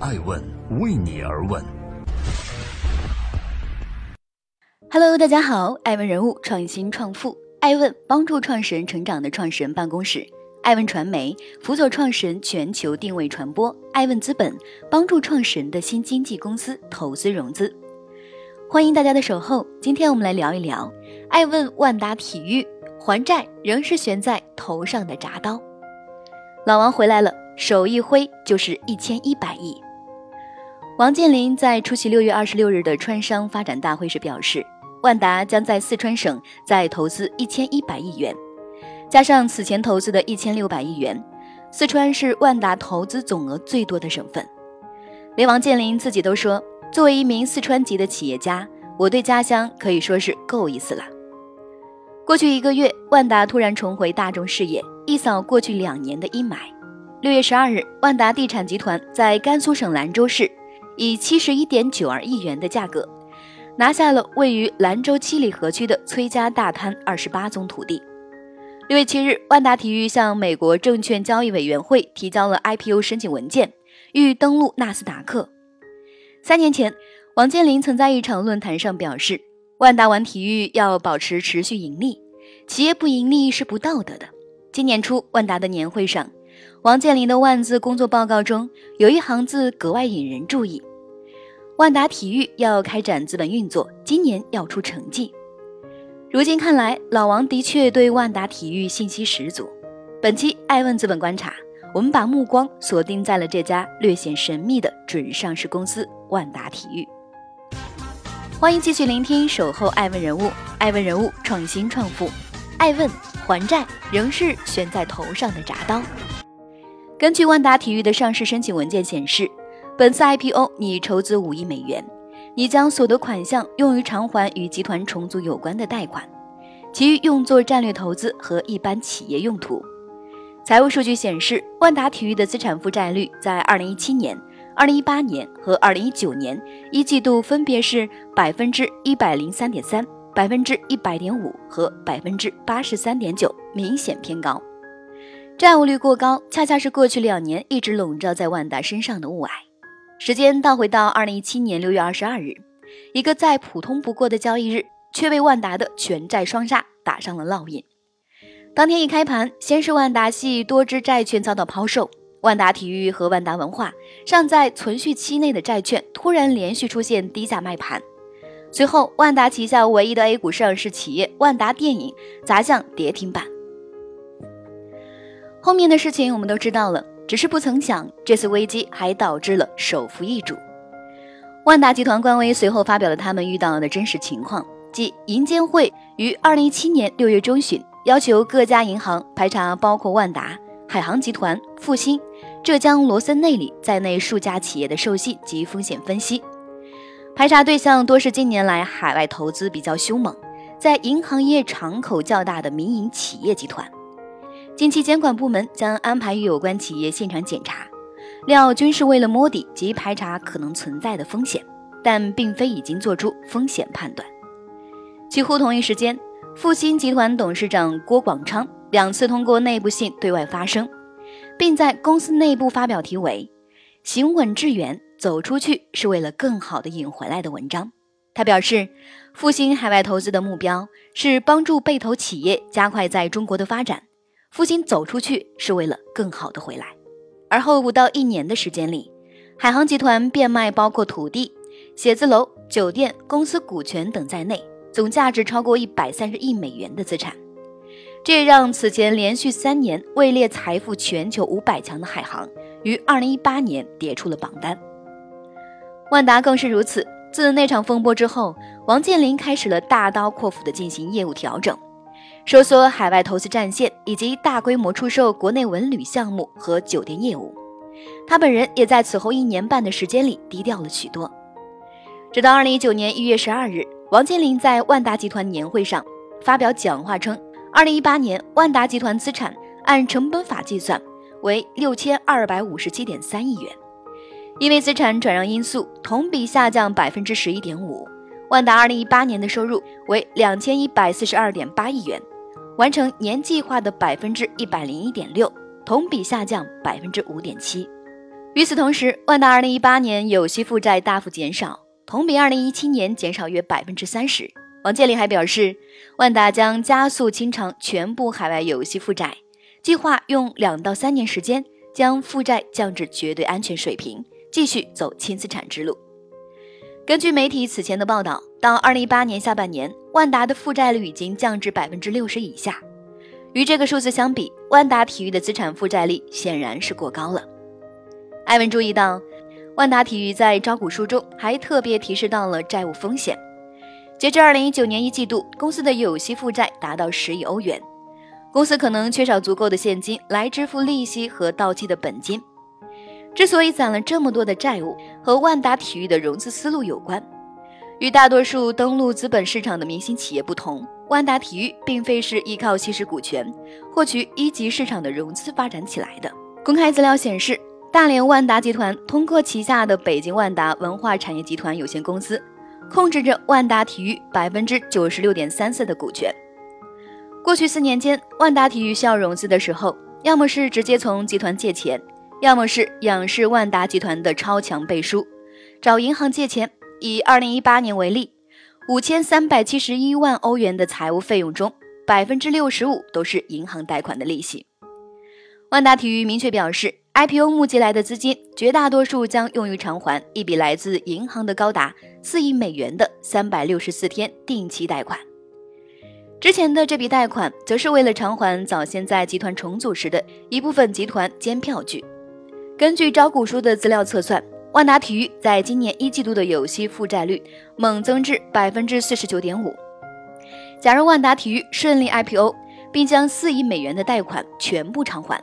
爱问为你而问。Hello，大家好，爱问人物创新创富，爱问帮助创始人成长的创始人办公室，爱问传媒辅佐创始人全球定位传播，爱问资本帮助创始人的新经纪公司投资融资。欢迎大家的守候，今天我们来聊一聊爱问万达体育还债仍是悬在头上的铡刀。老王回来了，手一挥就是一千一百亿。王健林在出席六月二十六日的川商发展大会时表示，万达将在四川省再投资一千一百亿元，加上此前投资的一千六百亿元，四川是万达投资总额最多的省份。连王健林自己都说。作为一名四川籍的企业家，我对家乡可以说是够意思了。过去一个月，万达突然重回大众视野，一扫过去两年的阴霾。六月十二日，万达地产集团在甘肃省兰州市以七十一点九二亿元的价格，拿下了位于兰州七里河区的崔家大滩二十八宗土地。六月七日，万达体育向美国证券交易委员会提交了 IPO 申请文件，欲登陆纳斯达克。三年前，王健林曾在一场论坛上表示，万达玩体育要保持持续盈利，企业不盈利是不道德的。今年初，万达的年会上，王健林的万字工作报告中有一行字格外引人注意：万达体育要开展资本运作，今年要出成绩。如今看来，老王的确对万达体育信心十足。本期爱问资本观察。我们把目光锁定在了这家略显神秘的准上市公司万达体育。欢迎继续聆听《守候爱问人物》，爱问人物创新创富，爱问还债仍是悬在头上的铡刀。根据万达体育的上市申请文件显示，本次 IPO 拟筹资五亿美元，拟将所得款项用于偿还与集团重组有关的贷款，其余用作战略投资和一般企业用途。财务数据显示，万达体育的资产负债率在二零一七年、二零一八年和二零一九年一季度分别是百分之一百零三点三、百分之一百点五和百分之八十三点九，明显偏高。债务率过高，恰恰是过去两年一直笼罩在万达身上的雾霭。时间倒回到二零一七年六月二十二日，一个再普通不过的交易日，却被万达的全债双杀打上了烙印。当天一开盘，先是万达系多只债券遭到抛售，万达体育和万达文化尚在存续期内的债券突然连续出现低价卖盘。随后，万达旗下唯一的 A 股上市企业万达电影砸向跌停板。后面的事情我们都知道了，只是不曾想这次危机还导致了首富易主。万达集团官微随后发表了他们遇到的真实情况，即银监会于二零一七年六月中旬。要求各家银行排查包括万达、海航集团、复兴、浙江罗森内里在内数家企业的授信及风险分析。排查对象多是近年来海外投资比较凶猛，在银行业敞口较大的民营企业集团。近期监管部门将安排与有关企业现场检查，料均是为了摸底及排查可能存在的风险，但并非已经做出风险判断。几乎同一时间。复星集团董事长郭广昌两次通过内部信对外发声，并在公司内部发表题为“行稳致远，走出去是为了更好的引回来的”文章。他表示，复兴海外投资的目标是帮助被投企业加快在中国的发展，父亲走出去是为了更好的回来。而后不到一年的时间里，海航集团变卖包括土地、写字楼、酒店、公司股权等在内。总价值超过一百三十亿美元的资产，这也让此前连续三年位列财富全球五百强的海航，于二零一八年跌出了榜单。万达更是如此。自那场风波之后，王健林开始了大刀阔斧的进行业务调整，收缩海外投资战线，以及大规模出售国内文旅项目和酒店业务。他本人也在此后一年半的时间里低调了许多。直到二零一九年一月十二日。王健林在万达集团年会上发表讲话称，二零一八年万达集团资产按成本法计算为六千二百五十七点三亿元，因为资产转让因素，同比下降百分之十一点五。万达二零一八年的收入为两千一百四十二点八亿元，完成年计划的百分之一百零一点六，同比下降百分之五点七。与此同时，万达2018年有息负债大幅减少，同比2017年减少约百分之三十。王健林还表示，万达将加速清偿全部海外有息负债，计划用两到三年时间将负债降至绝对安全水平，继续走轻资产之路。根据媒体此前的报道，到2018年下半年，万达的负债率已经降至百分之六十以下。与这个数字相比，万达体育的资产负债率显然是过高了。艾文注意到，万达体育在招股书中还特别提示到了债务风险。截至二零一九年一季度，公司的有息负债达到十亿欧元，公司可能缺少足够的现金来支付利息和到期的本金。之所以攒了这么多的债务，和万达体育的融资思路有关。与大多数登陆资本市场的明星企业不同，万达体育并非是依靠稀释股权获取一级市场的融资发展起来的。公开资料显示。大连万达集团通过旗下的北京万达文化产业集团有限公司，控制着万达体育百分之九十六点三四的股权。过去四年间，万达体育需要融资的时候，要么是直接从集团借钱，要么是仰视万达集团的超强背书，找银行借钱。以二零一八年为例，五千三百七十一万欧元的财务费用中，百分之六十五都是银行贷款的利息。万达体育明确表示。IPO 募集来的资金，绝大多数将用于偿还一笔来自银行的高达四亿美元的三百六十四天定期贷款。之前的这笔贷款，则是为了偿还早先在集团重组时的一部分集团兼票据。根据招股书的资料测算，万达体育在今年一季度的有息负债率猛增至百分之四十九点五。假如万达体育顺利 IPO，并将四亿美元的贷款全部偿还。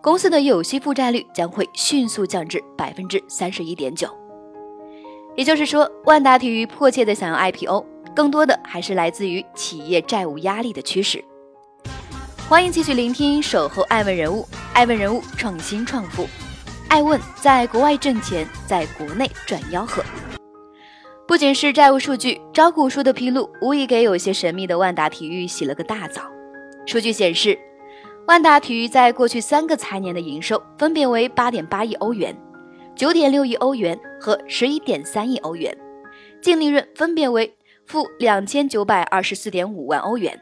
公司的有息负债率将会迅速降至百分之三十一点九，也就是说，万达体育迫切的想要 IPO，更多的还是来自于企业债务压力的驱使。欢迎继续聆听《守候爱问人物》，爱问人物创新创富，爱问在国外挣钱，在国内赚吆喝。不仅是债务数据，招股书的披露无疑给有些神秘的万达体育洗了个大澡。数据显示。万达体育在过去三个财年的营收分别为八点八亿欧元、九点六亿欧元和十一点三亿欧元，净利润分别为负两千九百二十四点五万欧元、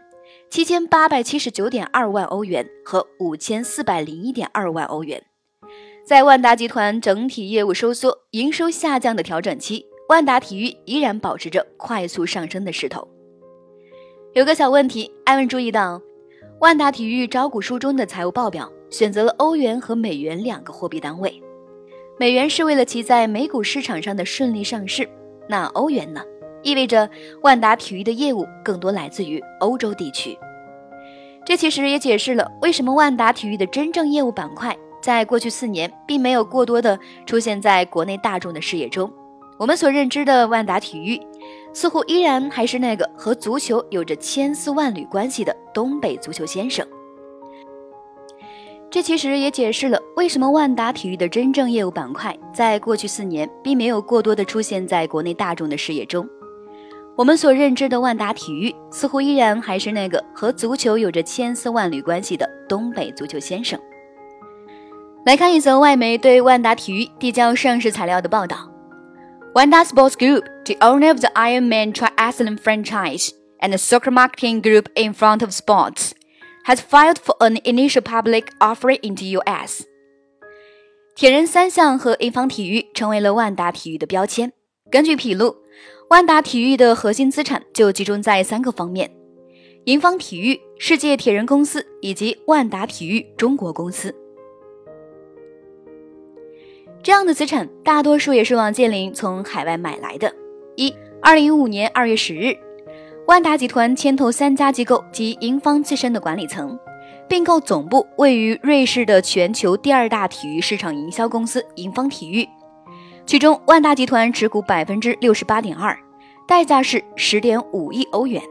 七千八百七十九点二万欧元和五千四百零一点二万欧元。在万达集团整体业务收缩、营收下降的调整期，万达体育依然保持着快速上升的势头。有个小问题，艾文注意到。万达体育招股书中的财务报表选择了欧元和美元两个货币单位，美元是为了其在美股市场上的顺利上市，那欧元呢？意味着万达体育的业务更多来自于欧洲地区。这其实也解释了为什么万达体育的真正业务板块在过去四年并没有过多的出现在国内大众的视野中。我们所认知的万达体育，似乎依然还是那个和足球有着千丝万缕关系的东北足球先生。这其实也解释了为什么万达体育的真正业务板块在过去四年并没有过多的出现在国内大众的视野中。我们所认知的万达体育，似乎依然还是那个和足球有着千丝万缕关系的东北足球先生。来看一则外媒对万达体育递交上市材料的报道。Wanda Sports Group, the owner of the Ironman Triathlon franchise and the soccer marketing group in front of sports, has filed for an initial public offering in the U.S. 铁人三项和英方体育成为了万达体育的标签。根据披露，万达体育的核心资产就集中在三个方面：银方体育、世界铁人公司以及万达体育中国公司。这样的资产大多数也是王健林从海外买来的。一，二零一五年二月十日，万达集团牵头三家机构及银方自身的管理层，并购总部位于瑞士的全球第二大体育市场营销公司银方体育，其中万达集团持股百分之六十八点二，代价是十点五亿欧元。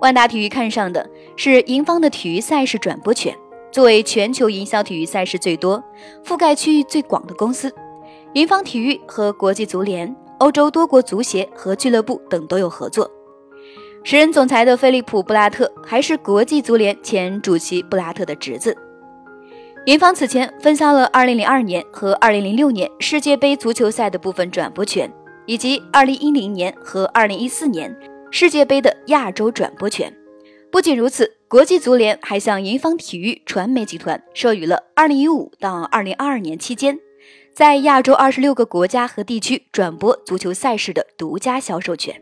万达体育看上的是银方的体育赛事转播权。作为全球营销体育赛事最多、覆盖区域最广的公司，银方体育和国际足联、欧洲多国足协和俱乐部等都有合作。时任总裁的菲利普·布拉特还是国际足联前主席布拉特的侄子。银方此前分销了2002年和2006年世界杯足球赛的部分转播权，以及2010年和2014年世界杯的亚洲转播权。不仅如此，国际足联还向银方体育传媒集团授予了2015到2022年期间，在亚洲26个国家和地区转播足球赛事的独家销售权。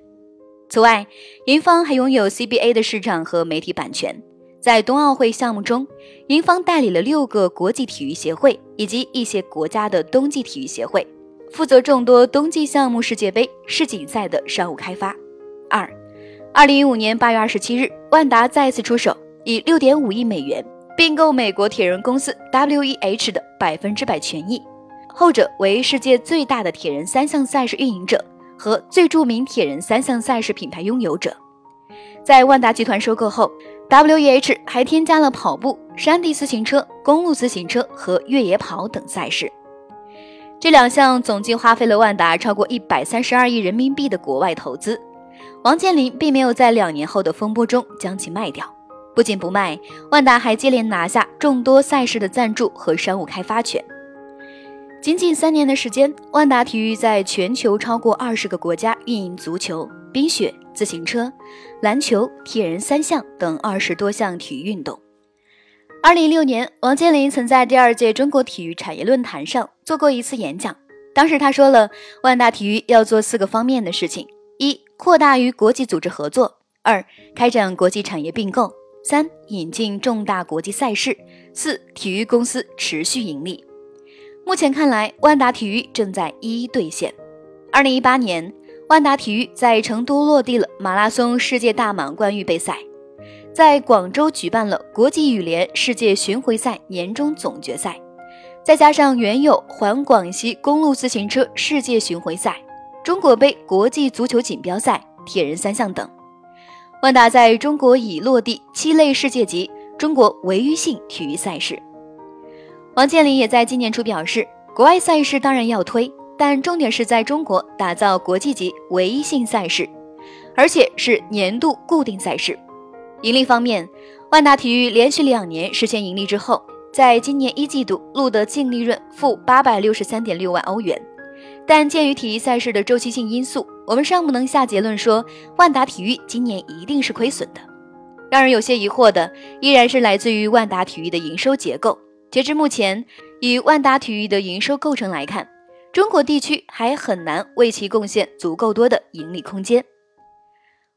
此外，银方还拥有 CBA 的市场和媒体版权。在冬奥会项目中，银方代理了六个国际体育协会以及一些国家的冬季体育协会，负责众多冬季项目世界杯、世锦赛的商务开发。二，二零一五年八月二十七日，万达再次出手，以六点五亿美元并购美国铁人公司 WEH 的百分之百权益，后者为世界最大的铁人三项赛事运营者和最著名铁人三项赛事品牌拥有者。在万达集团收购后。W E H 还添加了跑步、山地自行车、公路自行车和越野跑等赛事，这两项总计花费了万达超过一百三十二亿人民币的国外投资。王健林并没有在两年后的风波中将其卖掉，不仅不卖，万达还接连拿下众多赛事的赞助和商务开发权。仅仅三年的时间，万达体育在全球超过二十个国家运营足球、冰雪。自行车、篮球、铁人三项等二十多项体育运动。二零一六年，王健林曾在第二届中国体育产业论坛上做过一次演讲。当时他说了，万达体育要做四个方面的事情：一、扩大与国际组织合作；二、开展国际产业并购；三、引进重大国际赛事；四、体育公司持续盈利。目前看来，万达体育正在一一兑现。二零一八年。万达体育在成都落地了马拉松世界大满贯预备赛，在广州举办了国际羽联世界巡回赛年终总决赛，再加上原有环广西公路自行车世界巡回赛、中国杯国际足球锦标赛、铁人三项等，万达在中国已落地七类世界级中国唯一性体育赛事。王健林也在今年初表示，国外赛事当然要推。但重点是在中国打造国际级唯一性赛事，而且是年度固定赛事。盈利方面，万达体育连续两年实现盈利之后，在今年一季度录得净利润负八百六十三点六万欧元。但鉴于体育赛事的周期性因素，我们尚不能下结论说万达体育今年一定是亏损的。让人有些疑惑的，依然是来自于万达体育的营收结构。截至目前，以万达体育的营收构成来看。中国地区还很难为其贡献足够多的盈利空间。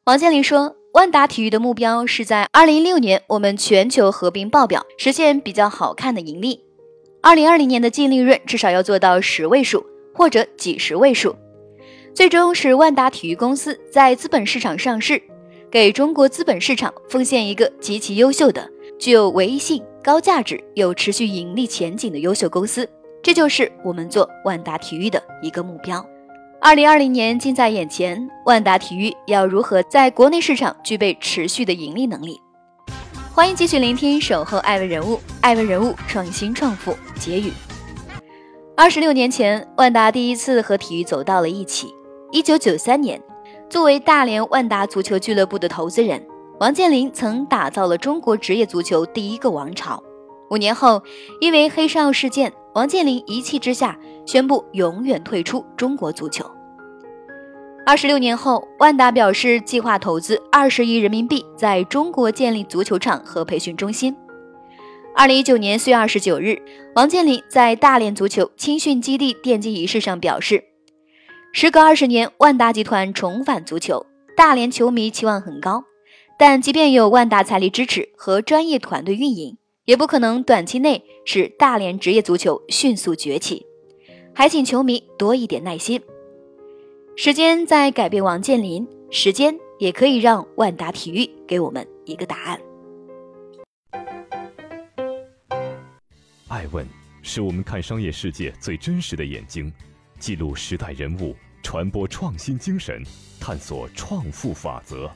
王健林说：“万达体育的目标是在二零一六年我们全球合并报表实现比较好看的盈利，二零二零年的净利润至少要做到十位数或者几十位数，最终使万达体育公司在资本市场上市，给中国资本市场奉献一个极其优秀的、具有唯一性、高价值、有持续盈利前景的优秀公司。”这就是我们做万达体育的一个目标。二零二零年近在眼前，万达体育要如何在国内市场具备持续的盈利能力？欢迎继续聆听《守候爱问人物》，爱问人物创新创富结语。二十六年前，万达第一次和体育走到了一起。一九九三年，作为大连万达足球俱乐部的投资人，王健林曾打造了中国职业足球第一个王朝。五年后，因为黑哨事件。王健林一气之下宣布永远退出中国足球。二十六年后，万达表示计划投资二十亿人民币在中国建立足球场和培训中心。二零一九年四月二十九日，王健林在大连足球青训基地奠基仪式上表示：“时隔二十年，万达集团重返足球，大连球迷期望很高，但即便有万达财力支持和专业团队运营。”也不可能短期内使大连职业足球迅速崛起，还请球迷多一点耐心。时间在改变王健林，时间也可以让万达体育给我们一个答案。爱问是我们看商业世界最真实的眼睛，记录时代人物，传播创新精神，探索创富法则。